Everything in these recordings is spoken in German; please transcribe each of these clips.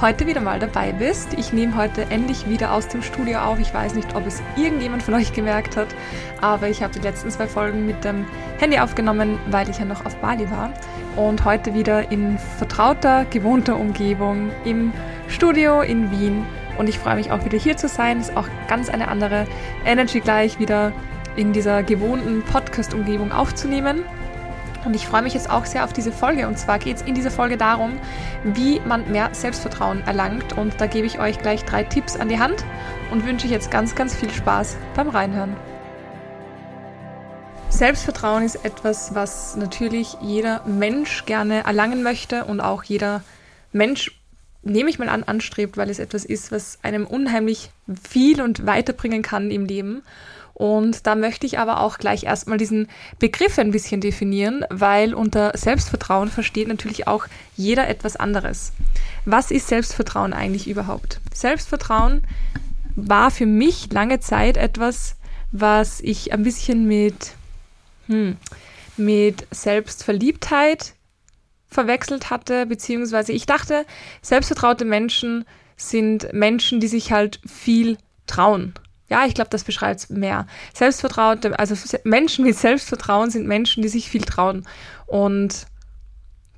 heute wieder mal dabei bist. Ich nehme heute endlich wieder aus dem Studio auf. Ich weiß nicht, ob es irgendjemand von euch gemerkt hat, aber ich habe die letzten zwei Folgen mit dem Handy aufgenommen, weil ich ja noch auf Bali war. Und heute wieder in vertrauter, gewohnter Umgebung im Studio in Wien. Und ich freue mich auch wieder hier zu sein. Ist auch ganz eine andere Energy gleich wieder in dieser gewohnten Podcast-Umgebung aufzunehmen. Und ich freue mich jetzt auch sehr auf diese Folge. Und zwar geht es in dieser Folge darum, wie man mehr Selbstvertrauen erlangt. Und da gebe ich euch gleich drei Tipps an die Hand und wünsche euch jetzt ganz, ganz viel Spaß beim Reinhören. Selbstvertrauen ist etwas, was natürlich jeder Mensch gerne erlangen möchte und auch jeder Mensch, nehme ich mal an, anstrebt, weil es etwas ist, was einem unheimlich viel und weiterbringen kann im Leben. Und da möchte ich aber auch gleich erstmal diesen Begriff ein bisschen definieren, weil unter Selbstvertrauen versteht natürlich auch jeder etwas anderes. Was ist Selbstvertrauen eigentlich überhaupt? Selbstvertrauen war für mich lange Zeit etwas, was ich ein bisschen mit, hm, mit Selbstverliebtheit verwechselt hatte, beziehungsweise ich dachte, selbstvertraute Menschen sind Menschen, die sich halt viel trauen. Ja, ich glaube, das beschreibt es mehr. Selbstvertraute, also Menschen mit Selbstvertrauen sind Menschen, die sich viel trauen. Und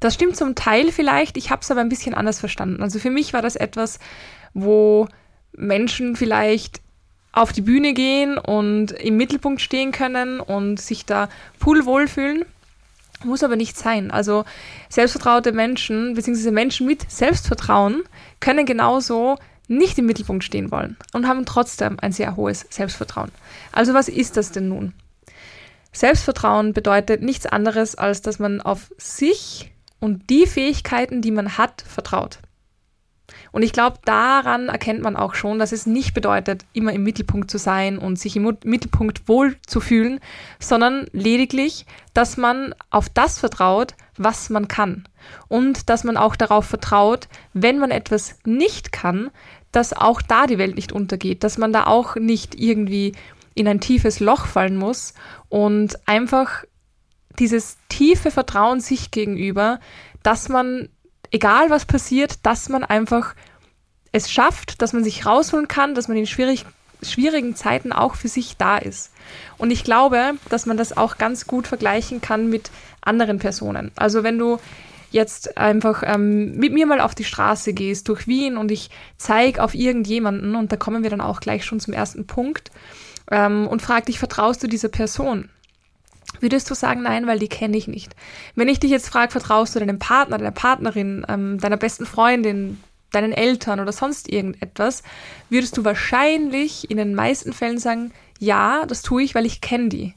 das stimmt zum Teil vielleicht, ich habe es aber ein bisschen anders verstanden. Also für mich war das etwas, wo Menschen vielleicht auf die Bühne gehen und im Mittelpunkt stehen können und sich da pullwohl fühlen. Muss aber nicht sein. Also selbstvertraute Menschen, beziehungsweise Menschen mit Selbstvertrauen können genauso nicht im Mittelpunkt stehen wollen und haben trotzdem ein sehr hohes Selbstvertrauen. Also was ist das denn nun? Selbstvertrauen bedeutet nichts anderes, als dass man auf sich und die Fähigkeiten, die man hat, vertraut. Und ich glaube, daran erkennt man auch schon, dass es nicht bedeutet, immer im Mittelpunkt zu sein und sich im Mittelpunkt wohl zu fühlen, sondern lediglich, dass man auf das vertraut, was man kann. Und dass man auch darauf vertraut, wenn man etwas nicht kann, dass auch da die Welt nicht untergeht, dass man da auch nicht irgendwie in ein tiefes Loch fallen muss und einfach dieses tiefe Vertrauen sich gegenüber, dass man, egal was passiert, dass man einfach es schafft, dass man sich rausholen kann, dass man in schwierig, schwierigen Zeiten auch für sich da ist. Und ich glaube, dass man das auch ganz gut vergleichen kann mit anderen Personen. Also wenn du jetzt einfach ähm, mit mir mal auf die Straße gehst durch Wien und ich zeige auf irgendjemanden, und da kommen wir dann auch gleich schon zum ersten Punkt, ähm, und frag dich, vertraust du dieser Person? Würdest du sagen, nein, weil die kenne ich nicht. Wenn ich dich jetzt frage, vertraust du deinem Partner, deiner Partnerin, ähm, deiner besten Freundin, deinen Eltern oder sonst irgendetwas, würdest du wahrscheinlich in den meisten Fällen sagen, ja, das tue ich, weil ich kenne die.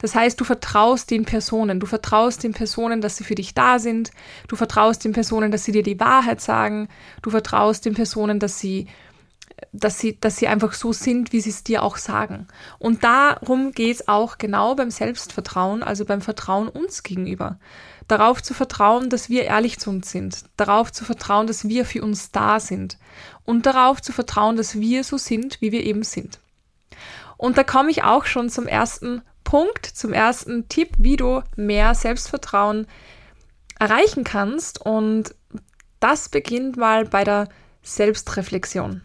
Das heißt, du vertraust den Personen, du vertraust den Personen, dass sie für dich da sind, du vertraust den Personen, dass sie dir die Wahrheit sagen, du vertraust den Personen, dass sie dass sie, dass sie einfach so sind, wie sie es dir auch sagen. Und darum geht es auch genau beim Selbstvertrauen, also beim Vertrauen uns gegenüber. Darauf zu vertrauen, dass wir ehrlich zu uns sind. Darauf zu vertrauen, dass wir für uns da sind. Und darauf zu vertrauen, dass wir so sind, wie wir eben sind. Und da komme ich auch schon zum ersten Punkt, zum ersten Tipp, wie du mehr Selbstvertrauen erreichen kannst. Und das beginnt mal bei der Selbstreflexion.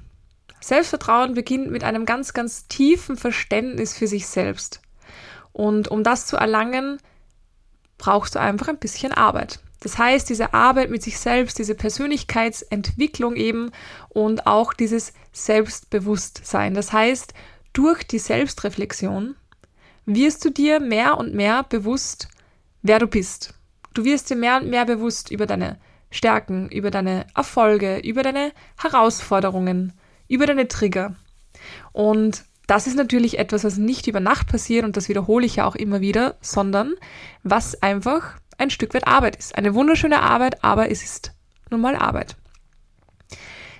Selbstvertrauen beginnt mit einem ganz, ganz tiefen Verständnis für sich selbst. Und um das zu erlangen, brauchst du einfach ein bisschen Arbeit. Das heißt, diese Arbeit mit sich selbst, diese Persönlichkeitsentwicklung eben und auch dieses Selbstbewusstsein. Das heißt, durch die Selbstreflexion wirst du dir mehr und mehr bewusst, wer du bist. Du wirst dir mehr und mehr bewusst über deine Stärken, über deine Erfolge, über deine Herausforderungen, über deine Trigger. Und das ist natürlich etwas, was nicht über Nacht passiert und das wiederhole ich ja auch immer wieder, sondern was einfach ein Stück weit Arbeit ist. Eine wunderschöne Arbeit, aber es ist nun mal Arbeit.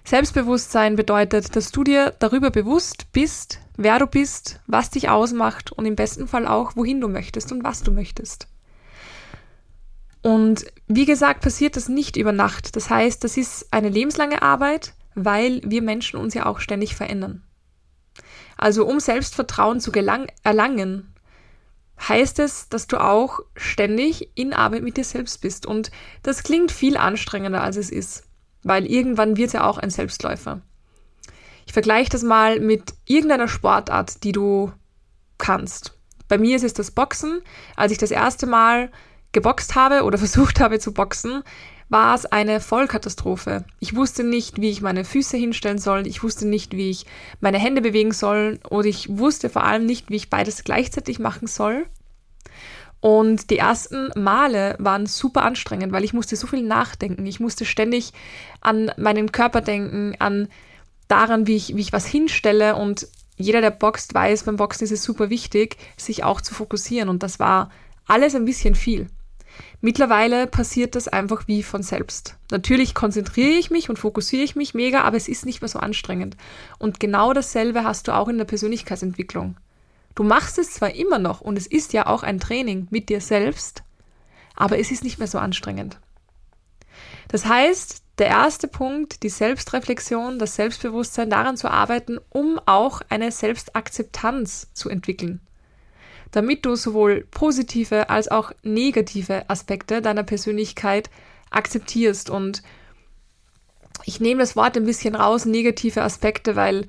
Selbstbewusstsein bedeutet, dass du dir darüber bewusst bist, wer du bist, was dich ausmacht und im besten Fall auch, wohin du möchtest und was du möchtest. Und wie gesagt, passiert das nicht über Nacht. Das heißt, das ist eine lebenslange Arbeit, weil wir Menschen uns ja auch ständig verändern. Also um Selbstvertrauen zu erlangen, heißt es, dass du auch ständig in Arbeit mit dir selbst bist. Und das klingt viel anstrengender, als es ist, weil irgendwann wird ja auch ein Selbstläufer. Ich vergleiche das mal mit irgendeiner Sportart, die du kannst. Bei mir ist es das Boxen. Als ich das erste Mal geboxt habe oder versucht habe zu boxen, war es eine Vollkatastrophe. Ich wusste nicht, wie ich meine Füße hinstellen soll, ich wusste nicht, wie ich meine Hände bewegen soll und ich wusste vor allem nicht, wie ich beides gleichzeitig machen soll. Und die ersten Male waren super anstrengend, weil ich musste so viel nachdenken. Ich musste ständig an meinen Körper denken, an daran, wie ich, wie ich was hinstelle. Und jeder, der boxt, weiß, beim Boxen ist es super wichtig, sich auch zu fokussieren. Und das war alles ein bisschen viel. Mittlerweile passiert das einfach wie von selbst. Natürlich konzentriere ich mich und fokussiere ich mich mega, aber es ist nicht mehr so anstrengend. Und genau dasselbe hast du auch in der Persönlichkeitsentwicklung. Du machst es zwar immer noch und es ist ja auch ein Training mit dir selbst, aber es ist nicht mehr so anstrengend. Das heißt, der erste Punkt, die Selbstreflexion, das Selbstbewusstsein, daran zu arbeiten, um auch eine Selbstakzeptanz zu entwickeln damit du sowohl positive als auch negative Aspekte deiner Persönlichkeit akzeptierst. Und ich nehme das Wort ein bisschen raus, negative Aspekte, weil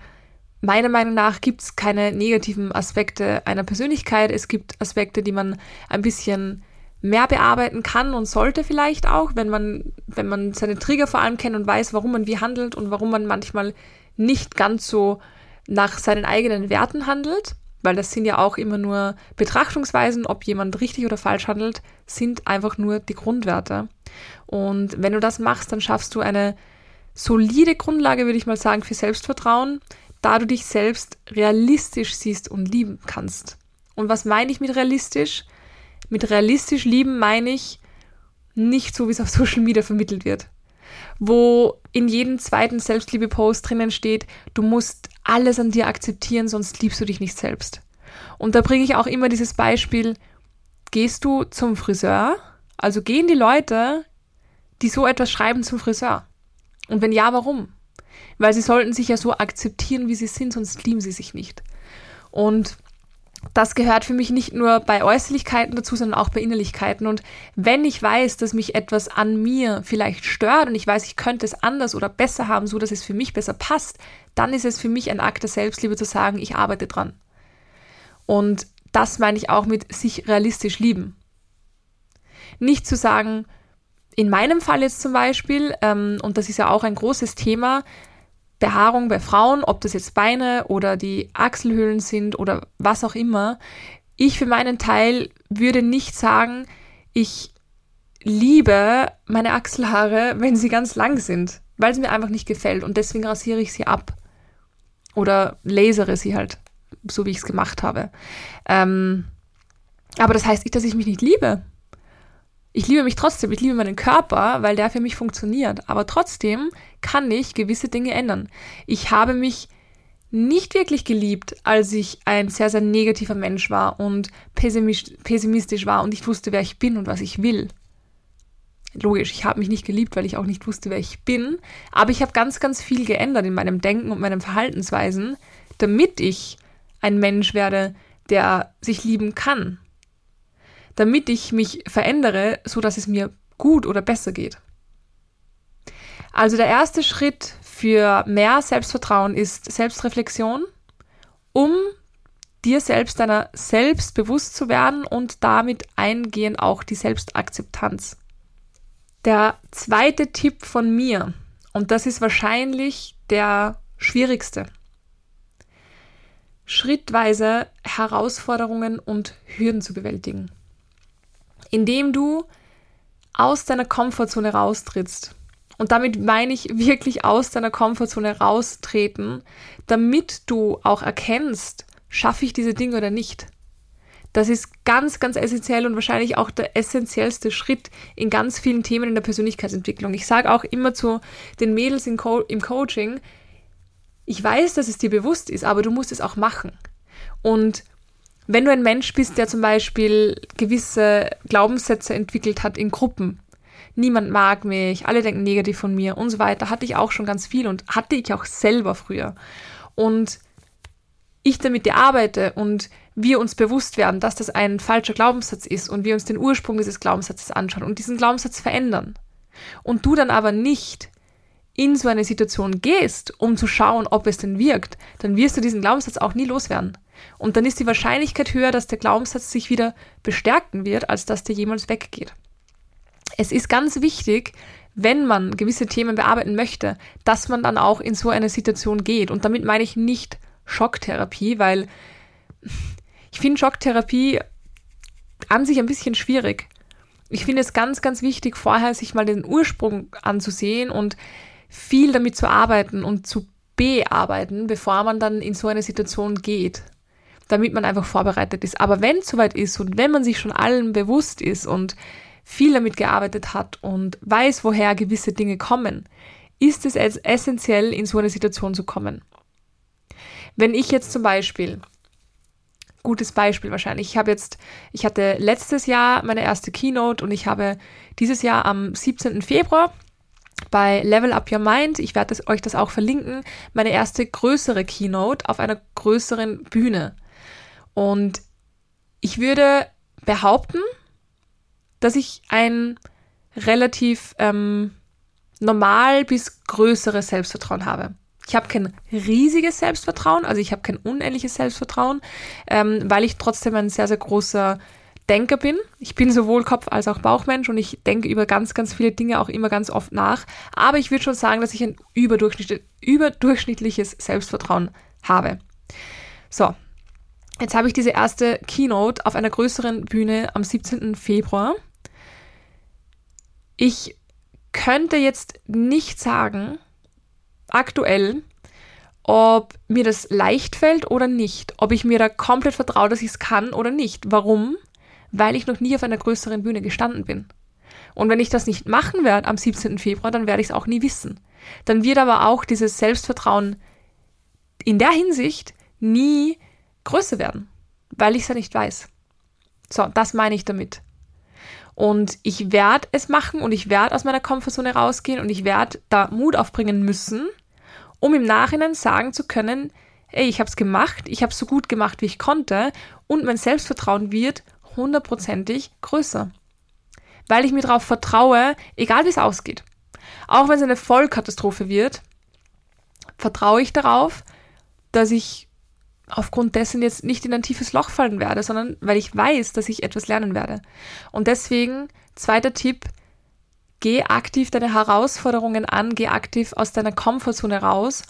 meiner Meinung nach gibt es keine negativen Aspekte einer Persönlichkeit. Es gibt Aspekte, die man ein bisschen mehr bearbeiten kann und sollte vielleicht auch, wenn man, wenn man seine Trigger vor allem kennt und weiß, warum man wie handelt und warum man manchmal nicht ganz so nach seinen eigenen Werten handelt weil das sind ja auch immer nur Betrachtungsweisen, ob jemand richtig oder falsch handelt, sind einfach nur die Grundwerte. Und wenn du das machst, dann schaffst du eine solide Grundlage, würde ich mal sagen, für Selbstvertrauen, da du dich selbst realistisch siehst und lieben kannst. Und was meine ich mit realistisch? Mit realistisch lieben meine ich nicht so, wie es auf Social Media vermittelt wird wo in jedem zweiten Selbstliebe-Post drinnen steht, du musst alles an dir akzeptieren, sonst liebst du dich nicht selbst. Und da bringe ich auch immer dieses Beispiel, gehst du zum Friseur? Also gehen die Leute, die so etwas schreiben, zum Friseur? Und wenn ja, warum? Weil sie sollten sich ja so akzeptieren, wie sie sind, sonst lieben sie sich nicht. Und das gehört für mich nicht nur bei Äußerlichkeiten dazu, sondern auch bei Innerlichkeiten. Und wenn ich weiß, dass mich etwas an mir vielleicht stört und ich weiß, ich könnte es anders oder besser haben, so dass es für mich besser passt, dann ist es für mich ein Akt der Selbstliebe zu sagen, ich arbeite dran. Und das meine ich auch mit sich realistisch lieben. Nicht zu sagen, in meinem Fall jetzt zum Beispiel, ähm, und das ist ja auch ein großes Thema, Behaarung bei Frauen, ob das jetzt Beine oder die Achselhöhlen sind oder was auch immer. Ich für meinen Teil würde nicht sagen, ich liebe meine Achselhaare, wenn sie ganz lang sind, weil es mir einfach nicht gefällt und deswegen rasiere ich sie ab. Oder lasere sie halt, so wie ich es gemacht habe. Ähm, aber das heißt nicht, dass ich mich nicht liebe ich liebe mich trotzdem, ich liebe meinen Körper, weil der für mich funktioniert. Aber trotzdem kann ich gewisse Dinge ändern. Ich habe mich nicht wirklich geliebt, als ich ein sehr, sehr negativer Mensch war und pessimistisch war und nicht wusste, wer ich bin und was ich will. Logisch, ich habe mich nicht geliebt, weil ich auch nicht wusste, wer ich bin. Aber ich habe ganz, ganz viel geändert in meinem Denken und meinen Verhaltensweisen, damit ich ein Mensch werde, der sich lieben kann damit ich mich verändere, so dass es mir gut oder besser geht. Also der erste Schritt für mehr Selbstvertrauen ist Selbstreflexion, um dir selbst deiner selbst bewusst zu werden und damit eingehend auch die Selbstakzeptanz. Der zweite Tipp von mir, und das ist wahrscheinlich der schwierigste, schrittweise Herausforderungen und Hürden zu bewältigen indem du aus deiner Komfortzone raustrittst. Und damit meine ich wirklich aus deiner Komfortzone raustreten, damit du auch erkennst, schaffe ich diese Dinge oder nicht. Das ist ganz, ganz essentiell und wahrscheinlich auch der essentiellste Schritt in ganz vielen Themen in der Persönlichkeitsentwicklung. Ich sage auch immer zu den Mädels im, Co im Coaching, ich weiß, dass es dir bewusst ist, aber du musst es auch machen. Und wenn du ein Mensch bist, der zum Beispiel gewisse Glaubenssätze entwickelt hat in Gruppen, niemand mag mich, alle denken negativ von mir und so weiter, hatte ich auch schon ganz viel und hatte ich auch selber früher. Und ich damit arbeite und wir uns bewusst werden, dass das ein falscher Glaubenssatz ist und wir uns den Ursprung dieses Glaubenssatzes anschauen und diesen Glaubenssatz verändern. Und du dann aber nicht in so eine Situation gehst, um zu schauen, ob es denn wirkt, dann wirst du diesen Glaubenssatz auch nie loswerden. Und dann ist die Wahrscheinlichkeit höher, dass der Glaubenssatz sich wieder bestärken wird, als dass der jemals weggeht. Es ist ganz wichtig, wenn man gewisse Themen bearbeiten möchte, dass man dann auch in so eine Situation geht. Und damit meine ich nicht Schocktherapie, weil ich finde Schocktherapie an sich ein bisschen schwierig. Ich finde es ganz, ganz wichtig, vorher sich mal den Ursprung anzusehen und viel damit zu arbeiten und zu bearbeiten, bevor man dann in so eine Situation geht, damit man einfach vorbereitet ist. Aber wenn es soweit ist und wenn man sich schon allen bewusst ist und viel damit gearbeitet hat und weiß, woher gewisse Dinge kommen, ist es essentiell, in so eine Situation zu kommen. Wenn ich jetzt zum Beispiel, gutes Beispiel wahrscheinlich, ich habe jetzt, ich hatte letztes Jahr meine erste Keynote und ich habe dieses Jahr am 17. Februar bei Level Up Your Mind, ich werde euch das auch verlinken, meine erste größere Keynote auf einer größeren Bühne. Und ich würde behaupten, dass ich ein relativ ähm, normal bis größeres Selbstvertrauen habe. Ich habe kein riesiges Selbstvertrauen, also ich habe kein unendliches Selbstvertrauen, ähm, weil ich trotzdem ein sehr, sehr großer Denker bin. Ich bin sowohl Kopf- als auch Bauchmensch und ich denke über ganz, ganz viele Dinge auch immer ganz oft nach. Aber ich würde schon sagen, dass ich ein überdurchschnittlich, überdurchschnittliches Selbstvertrauen habe. So, jetzt habe ich diese erste Keynote auf einer größeren Bühne am 17. Februar. Ich könnte jetzt nicht sagen, aktuell, ob mir das leicht fällt oder nicht, ob ich mir da komplett vertraue, dass ich es kann oder nicht. Warum? Weil ich noch nie auf einer größeren Bühne gestanden bin. Und wenn ich das nicht machen werde am 17. Februar, dann werde ich es auch nie wissen. Dann wird aber auch dieses Selbstvertrauen in der Hinsicht nie größer werden, weil ich es ja nicht weiß. So, das meine ich damit. Und ich werde es machen und ich werde aus meiner Komfortzone rausgehen und ich werde da Mut aufbringen müssen, um im Nachhinein sagen zu können, ey, ich habe es gemacht, ich habe es so gut gemacht, wie ich konnte und mein Selbstvertrauen wird hundertprozentig größer. Weil ich mir darauf vertraue, egal wie es ausgeht. Auch wenn es eine Vollkatastrophe wird, vertraue ich darauf, dass ich aufgrund dessen jetzt nicht in ein tiefes Loch fallen werde, sondern weil ich weiß, dass ich etwas lernen werde. Und deswegen, zweiter Tipp, geh aktiv deine Herausforderungen an, geh aktiv aus deiner Komfortzone raus,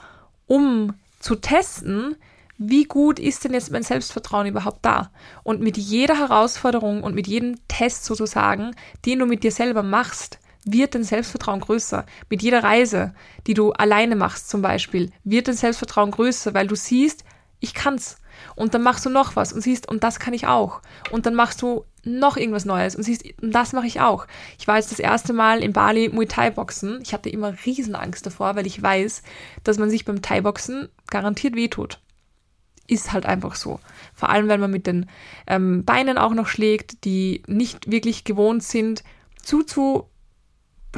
um zu testen, wie gut ist denn jetzt mein Selbstvertrauen überhaupt da? Und mit jeder Herausforderung und mit jedem Test sozusagen, den du mit dir selber machst, wird dein Selbstvertrauen größer. Mit jeder Reise, die du alleine machst zum Beispiel, wird dein Selbstvertrauen größer, weil du siehst, ich kann's. Und dann machst du noch was und siehst, und das kann ich auch. Und dann machst du noch irgendwas Neues und siehst, und das mache ich auch. Ich war jetzt das erste Mal in Bali Muay Thai Boxen. Ich hatte immer Riesenangst davor, weil ich weiß, dass man sich beim Thai Boxen garantiert wehtut. Ist halt einfach so. Vor allem, wenn man mit den ähm, Beinen auch noch schlägt, die nicht wirklich gewohnt sind, zuzu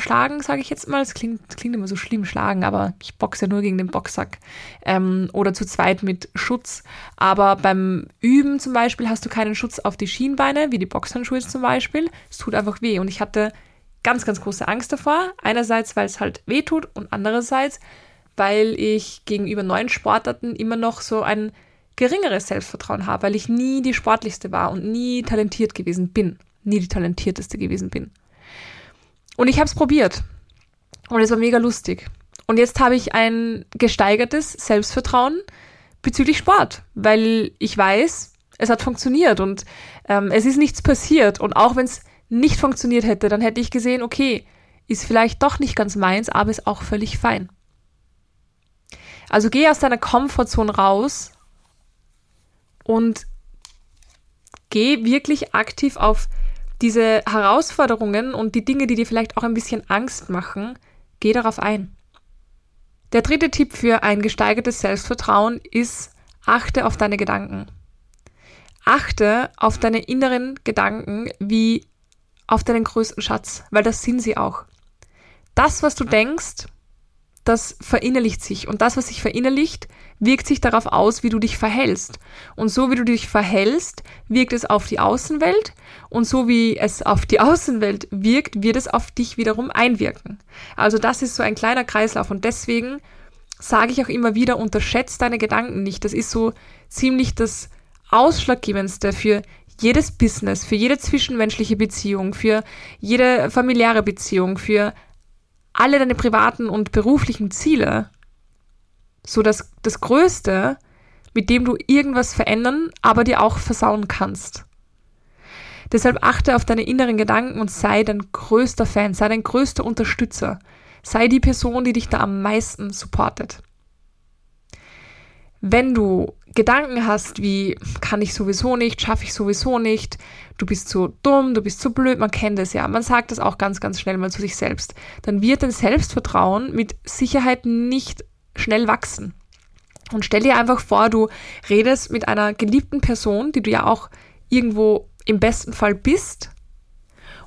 schlagen, sage ich jetzt mal. Es klingt, klingt immer so schlimm, schlagen, aber ich boxe ja nur gegen den Boxsack. Ähm, oder zu zweit mit Schutz. Aber beim Üben zum Beispiel hast du keinen Schutz auf die Schienbeine, wie die Boxhandschuhe zum Beispiel. Es tut einfach weh. Und ich hatte ganz, ganz große Angst davor. Einerseits, weil es halt weh tut und andererseits, weil ich gegenüber neuen Sportarten immer noch so ein geringeres Selbstvertrauen habe, weil ich nie die sportlichste war und nie talentiert gewesen bin. Nie die talentierteste gewesen bin. Und ich habe es probiert. Und es war mega lustig. Und jetzt habe ich ein gesteigertes Selbstvertrauen bezüglich Sport, weil ich weiß, es hat funktioniert und ähm, es ist nichts passiert. Und auch wenn es nicht funktioniert hätte, dann hätte ich gesehen, okay, ist vielleicht doch nicht ganz meins, aber ist auch völlig fein. Also geh aus deiner Komfortzone raus und geh wirklich aktiv auf diese Herausforderungen und die Dinge, die dir vielleicht auch ein bisschen Angst machen, geh darauf ein. Der dritte Tipp für ein gesteigertes Selbstvertrauen ist, achte auf deine Gedanken. Achte auf deine inneren Gedanken wie auf deinen größten Schatz, weil das sind sie auch. Das, was du denkst, das verinnerlicht sich. Und das, was sich verinnerlicht, wirkt sich darauf aus, wie du dich verhältst. Und so wie du dich verhältst, wirkt es auf die Außenwelt. Und so wie es auf die Außenwelt wirkt, wird es auf dich wiederum einwirken. Also das ist so ein kleiner Kreislauf. Und deswegen sage ich auch immer wieder, unterschätzt deine Gedanken nicht. Das ist so ziemlich das Ausschlaggebendste für jedes Business, für jede zwischenmenschliche Beziehung, für jede familiäre Beziehung, für alle deine privaten und beruflichen Ziele, so dass das Größte, mit dem du irgendwas verändern, aber dir auch versauen kannst. Deshalb achte auf deine inneren Gedanken und sei dein größter Fan, sei dein größter Unterstützer, sei die Person, die dich da am meisten supportet. Wenn du Gedanken hast wie, kann ich sowieso nicht, schaffe ich sowieso nicht, du bist zu dumm, du bist zu blöd, man kennt es ja, man sagt das auch ganz, ganz schnell mal zu sich selbst, dann wird dein Selbstvertrauen mit Sicherheit nicht schnell wachsen. Und stell dir einfach vor, du redest mit einer geliebten Person, die du ja auch irgendwo im besten Fall bist,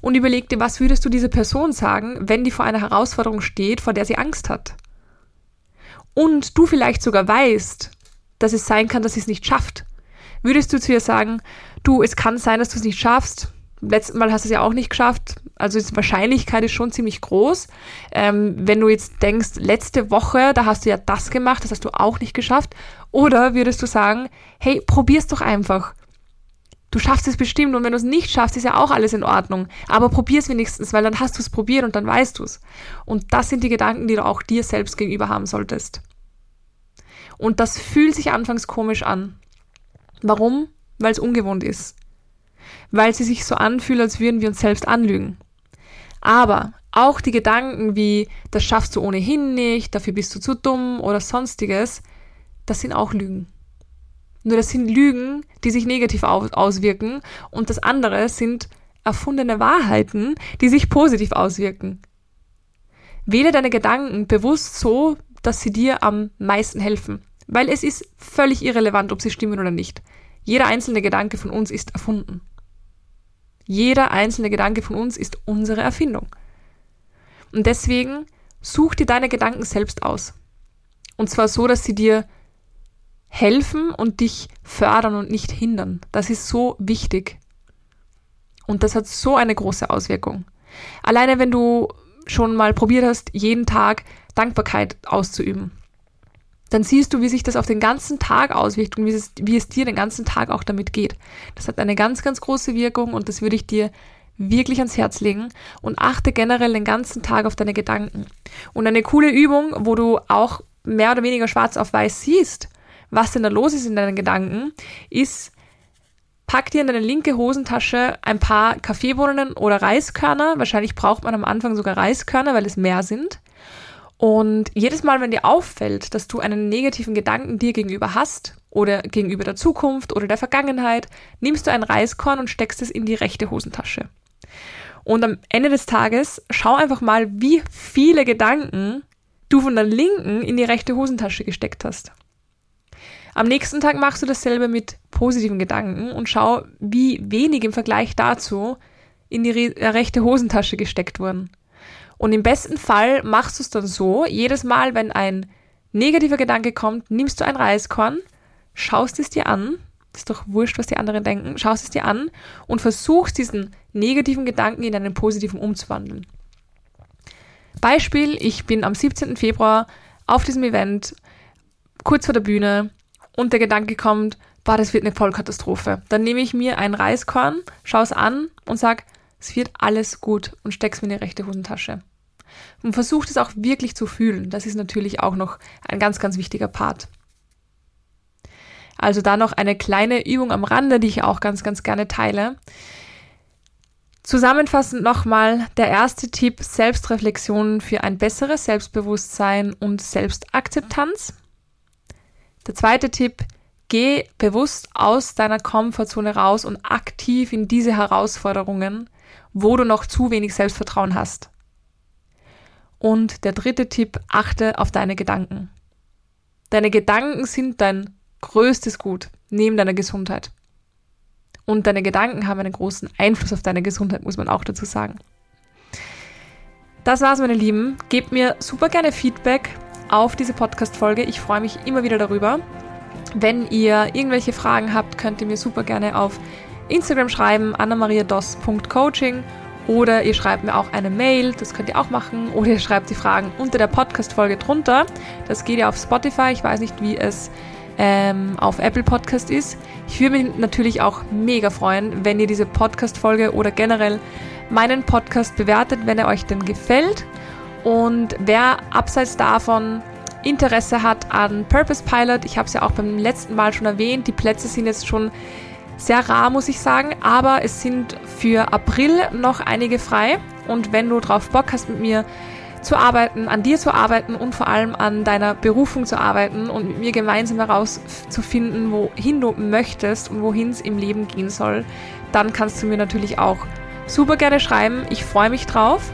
und überleg dir, was würdest du dieser Person sagen, wenn die vor einer Herausforderung steht, vor der sie Angst hat. Und du vielleicht sogar weißt, dass es sein kann, dass sie es nicht schafft. Würdest du zu ihr sagen, du, es kann sein, dass du es nicht schaffst. Letztes Mal hast du es ja auch nicht geschafft. Also die Wahrscheinlichkeit ist schon ziemlich groß. Ähm, wenn du jetzt denkst, letzte Woche, da hast du ja das gemacht, das hast du auch nicht geschafft. Oder würdest du sagen, hey, probier's doch einfach. Du schaffst es bestimmt und wenn du es nicht schaffst, ist ja auch alles in Ordnung. Aber probier's wenigstens, weil dann hast du es probiert und dann weißt du es. Und das sind die Gedanken, die du auch dir selbst gegenüber haben solltest. Und das fühlt sich anfangs komisch an. Warum? Weil es ungewohnt ist. Weil sie sich so anfühlt, als würden wir uns selbst anlügen. Aber auch die Gedanken wie, das schaffst du ohnehin nicht, dafür bist du zu dumm oder sonstiges, das sind auch Lügen. Nur das sind Lügen, die sich negativ auswirken und das andere sind erfundene Wahrheiten, die sich positiv auswirken. Wähle deine Gedanken bewusst so, dass sie dir am meisten helfen. Weil es ist völlig irrelevant, ob sie stimmen oder nicht. Jeder einzelne Gedanke von uns ist erfunden. Jeder einzelne Gedanke von uns ist unsere Erfindung. Und deswegen such dir deine Gedanken selbst aus. Und zwar so, dass sie dir helfen und dich fördern und nicht hindern. Das ist so wichtig. Und das hat so eine große Auswirkung. Alleine wenn du schon mal probiert hast, jeden Tag Dankbarkeit auszuüben dann siehst du, wie sich das auf den ganzen Tag auswirkt und wie es, wie es dir den ganzen Tag auch damit geht. Das hat eine ganz, ganz große Wirkung und das würde ich dir wirklich ans Herz legen und achte generell den ganzen Tag auf deine Gedanken. Und eine coole Übung, wo du auch mehr oder weniger schwarz auf weiß siehst, was denn da los ist in deinen Gedanken, ist, pack dir in deine linke Hosentasche ein paar Kaffeebohnen oder Reiskörner. Wahrscheinlich braucht man am Anfang sogar Reiskörner, weil es mehr sind. Und jedes Mal, wenn dir auffällt, dass du einen negativen Gedanken dir gegenüber hast oder gegenüber der Zukunft oder der Vergangenheit, nimmst du ein Reiskorn und steckst es in die rechte Hosentasche. Und am Ende des Tages schau einfach mal, wie viele Gedanken du von der linken in die rechte Hosentasche gesteckt hast. Am nächsten Tag machst du dasselbe mit positiven Gedanken und schau, wie wenig im Vergleich dazu in die rechte Hosentasche gesteckt wurden. Und im besten Fall machst du es dann so, jedes Mal, wenn ein negativer Gedanke kommt, nimmst du ein Reiskorn, schaust es dir an, ist doch wurscht, was die anderen denken, schaust es dir an und versuchst diesen negativen Gedanken in einen positiven umzuwandeln. Beispiel, ich bin am 17. Februar auf diesem Event, kurz vor der Bühne und der Gedanke kommt, boah, das wird eine Vollkatastrophe. Dann nehme ich mir ein Reiskorn, schaue es an und sage, es wird alles gut und steck's mir in die rechte Hosentasche. Und versucht es auch wirklich zu fühlen. Das ist natürlich auch noch ein ganz, ganz wichtiger Part. Also da noch eine kleine Übung am Rande, die ich auch ganz, ganz gerne teile. Zusammenfassend nochmal der erste Tipp, Selbstreflexion für ein besseres Selbstbewusstsein und Selbstakzeptanz. Der zweite Tipp, geh bewusst aus deiner Komfortzone raus und aktiv in diese Herausforderungen, wo du noch zu wenig Selbstvertrauen hast. Und der dritte Tipp, achte auf deine Gedanken. Deine Gedanken sind dein größtes Gut neben deiner Gesundheit. Und deine Gedanken haben einen großen Einfluss auf deine Gesundheit, muss man auch dazu sagen. Das war's, meine Lieben. Gebt mir super gerne Feedback auf diese Podcast-Folge. Ich freue mich immer wieder darüber. Wenn ihr irgendwelche Fragen habt, könnt ihr mir super gerne auf Instagram schreiben, annamariados.coaching oder ihr schreibt mir auch eine Mail, das könnt ihr auch machen, oder ihr schreibt die Fragen unter der Podcast-Folge drunter. Das geht ja auf Spotify, ich weiß nicht, wie es ähm, auf Apple Podcast ist. Ich würde mich natürlich auch mega freuen, wenn ihr diese Podcast-Folge oder generell meinen Podcast bewertet, wenn er euch denn gefällt. Und wer abseits davon Interesse hat an Purpose Pilot, ich habe es ja auch beim letzten Mal schon erwähnt, die Plätze sind jetzt schon sehr rar, muss ich sagen, aber es sind für April noch einige frei. Und wenn du drauf Bock hast, mit mir zu arbeiten, an dir zu arbeiten und vor allem an deiner Berufung zu arbeiten und mit mir gemeinsam herauszufinden, wohin du möchtest und wohin es im Leben gehen soll, dann kannst du mir natürlich auch super gerne schreiben. Ich freue mich drauf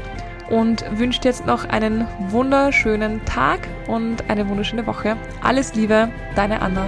und wünsche dir jetzt noch einen wunderschönen Tag und eine wunderschöne Woche. Alles Liebe, deine Anna.